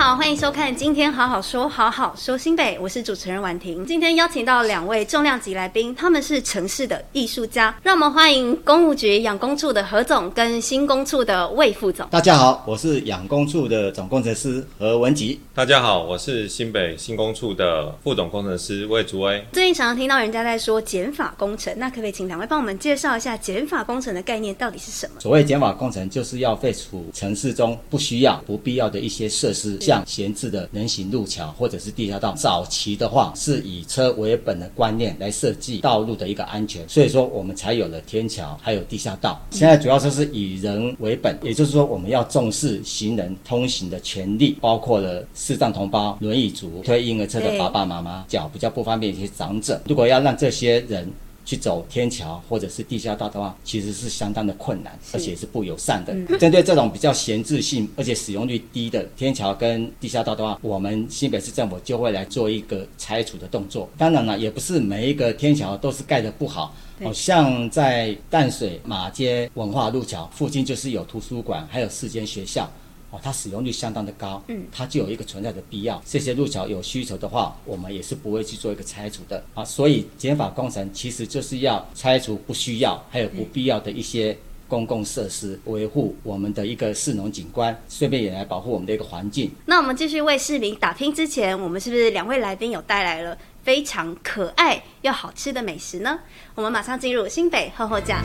好，欢迎收看今天好好说，好好说新北，我是主持人婉婷。今天邀请到两位重量级来宾，他们是城市的艺术家，让我们欢迎公务局养工处的何总跟新工处的魏副总。大家好，我是养工处的总工程师何文吉。大家好，我是新北新工处的副总工程师魏竹威。最近常常听到人家在说减法工程，那可不可以请两位帮我们介绍一下减法工程的概念到底是什么？所谓减法工程，就是要废除城市中不需要、不必要的一些设施。像闲置的人行路桥或者是地下道，早期的话是以车为本的观念来设计道路的一个安全，所以说我们才有了天桥，还有地下道。现在主要就是以人为本，也就是说我们要重视行人通行的权利，包括了视障同胞、轮椅族、推婴儿车的爸爸妈妈、脚比较不方便一些长者，如果要让这些人。去走天桥或者是地下道的话，其实是相当的困难，而且是不友善的。针对这种比较闲置性而且使用率低的天桥跟地下道的话，我们新北市政府就会来做一个拆除的动作。当然了，也不是每一个天桥都是盖得不好，好像在淡水马街文化路桥附近就是有图书馆，还有四间学校。哦，它使用率相当的高，嗯，它就有一个存在的必要。这些路桥有需求的话，我们也是不会去做一个拆除的啊。所以减法工程其实就是要拆除不需要还有不必要的一些公共设施，维护我们的一个市容景观，顺便也来保护我们的一个环境。那我们继续为市民打拼之前，我们是不是两位来宾有带来了非常可爱又好吃的美食呢？我们马上进入新北厚厚呷。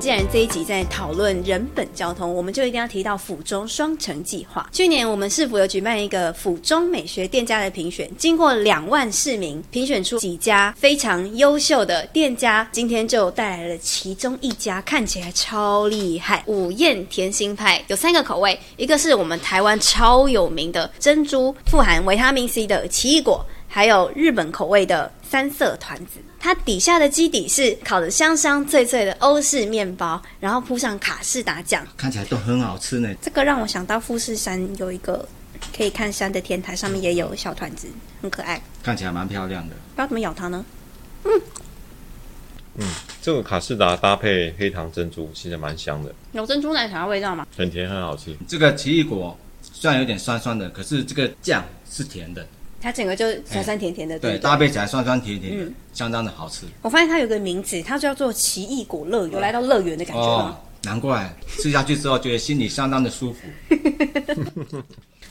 既然这一集在讨论人本交通，我们就一定要提到府中双城计划。去年我们市府有举办一个府中美学店家的评选，经过两万市民评选出几家非常优秀的店家，今天就带来了其中一家，看起来超厉害——午宴甜心派，有三个口味，一个是我们台湾超有名的珍珠富含维他命 C 的奇异果，还有日本口味的三色团子。它底下的基底是烤的香香脆脆的欧式面包，然后铺上卡士达酱，看起来都很好吃呢。这个让我想到富士山有一个可以看山的天台，上面也有小团子，很可爱，看起来蛮漂亮的。不知道怎么咬它呢？嗯嗯，这个卡士达搭配黑糖珍珠，其实蛮香的，有珍珠奶茶的味道吗？很甜，很好吃。这个奇异果虽然有点酸酸的，可是这个酱是甜的。它整个就酸酸甜甜的，对，对，搭配起来酸酸甜甜的，嗯，相当的好吃。我发现它有个名字，它叫做奇异果乐园，有来到乐园的感觉吗？哦，难怪吃下去之后觉得心里相当的舒服。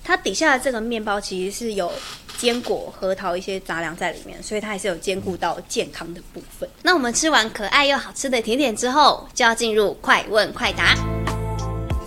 它底下的这个面包其实是有坚果、核桃一些杂粮在里面，所以它还是有兼顾到健康的部分。那我们吃完可爱又好吃的甜点之后，就要进入快问快答。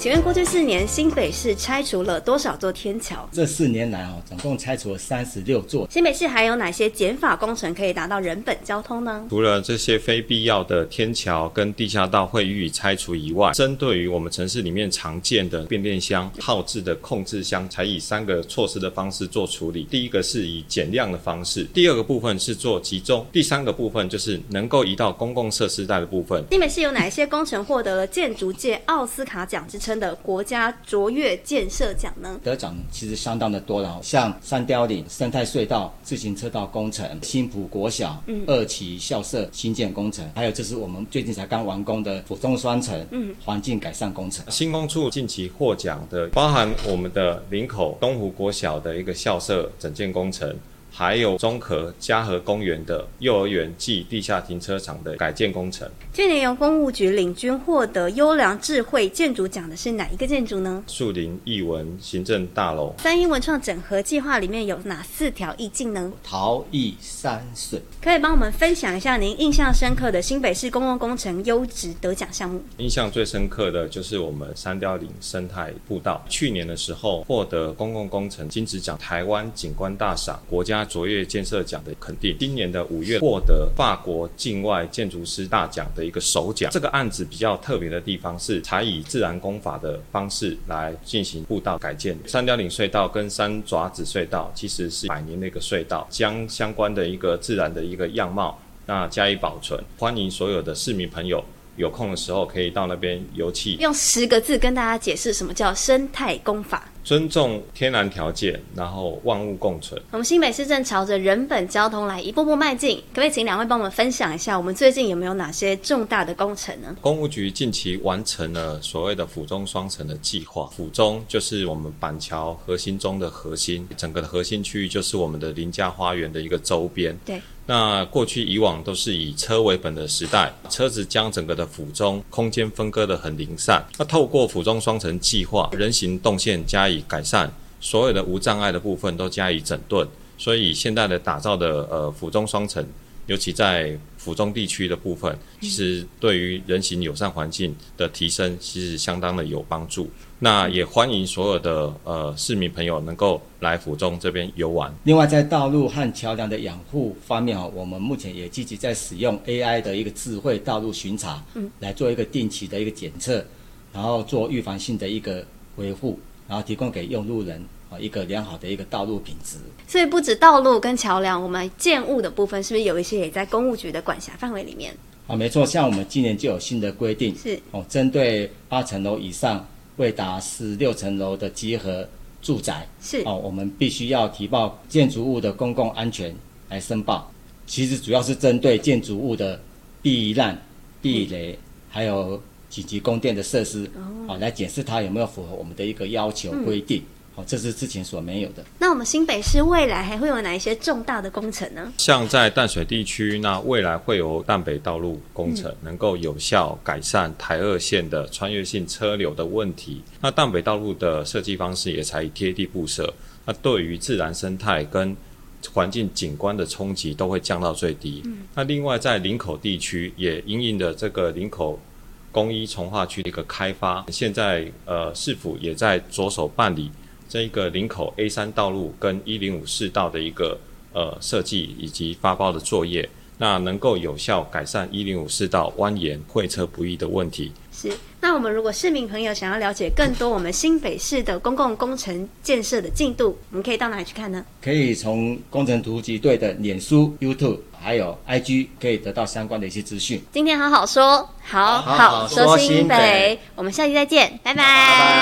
请问过去四年新北市拆除了多少座天桥？这四年来哦，总共拆除了三十六座。新北市还有哪些减法工程可以达到人本交通呢？除了这些非必要的天桥跟地下道会予以拆除以外，针对于我们城市里面常见的变电箱、耗制的控制箱，才以三个措施的方式做处理。第一个是以减量的方式，第二个部分是做集中，第三个部分就是能够移到公共设施带的部分。新北市有哪一些工程获得了建筑界奥斯卡奖之称？的国家卓越建设奖呢？得奖其实相当的多了，像三雕岭生态隧道自行车道工程、新浦国小、嗯、二期校舍新建工程，还有就是我们最近才刚完工的府中双城嗯环境改善工程。新工处近期获奖的，包含我们的林口东湖国小的一个校舍整建工程。还有中和嘉禾公园的幼儿园暨地下停车场的改建工程。去年由公务局领军获得优良智慧建筑奖的是哪一个建筑呢？树林艺文行政大楼。三一文创整合计划里面有哪四条意境呢？陶艺山水。可以帮我们分享一下您印象深刻的新北市公共工程优质得奖项目？印象最深刻的就是我们三貂岭生态步道，去年的时候获得公共工程金质奖、台湾景观大赏、国家。卓越建设奖的肯定，今年的五月获得法国境外建筑师大奖的一个首奖。这个案子比较特别的地方是，采以自然工法的方式来进行步道改建。三貂岭隧道跟三爪子隧道其实是百年的一个隧道，将相关的一个自然的一个样貌那加以保存。欢迎所有的市民朋友。有空的时候可以到那边游憩。用十个字跟大家解释什么叫生态工法。尊重天然条件，然后万物共存。我们新北市正朝着人本交通来一步步迈进，可不可以请两位帮我们分享一下，我们最近有没有哪些重大的工程呢？公务局近期完成了所谓的府中双城的计划，府中就是我们板桥核心中的核心，整个的核心区域就是我们的林家花园的一个周边。对。那过去以往都是以车为本的时代，车子将整个的府中空间分割得很零散。那透过府中双城计划，人行动线加以改善，所有的无障碍的部分都加以整顿，所以现在的打造的呃府中双城。尤其在府中地区的部分，其实对于人行友善环境的提升，其实相当的有帮助。那也欢迎所有的呃市民朋友能够来府中这边游玩。另外，在道路和桥梁的养护方面哦，我们目前也积极在使用 AI 的一个智慧道路巡查，嗯，来做一个定期的一个检测，然后做预防性的一个维护，然后提供给用路人。啊，一个良好的一个道路品质。所以不止道路跟桥梁，我们建物的部分是不是有一些也在公务局的管辖范围里面？啊，没错，像我们今年就有新的规定，是哦，针对八层楼以上未达十六层楼的集合住宅，是哦，我们必须要提报建筑物的公共安全来申报。其实主要是针对建筑物的避难、避雷，嗯、还有紧急供电的设施，哦，来检视它有没有符合我们的一个要求规定。嗯这是之前所没有的。那我们新北市未来还会有哪一些重大的工程呢？像在淡水地区，那未来会有淡北道路工程，能够有效改善台二线的穿越性车流的问题。那淡北道路的设计方式也采以贴地布设，那对于自然生态跟环境景观的冲击都会降到最低。嗯、那另外在林口地区也因应的这个林口工医重划区的一个开发，现在呃市府也在着手办理。这一个林口 A 三道路跟一零五市道的一个呃设计以及发包的作业，那能够有效改善一零五市道蜿蜒会车不易的问题。是，那我们如果市民朋友想要了解更多我们新北市的公共工程建设的进度，我们可以到哪里去看呢？可以从工程突击队的脸书、YouTube 还有 IG 可以得到相关的一些资讯。今天好好说，好好，好，好说新北，我们下期再见，拜拜。拜拜。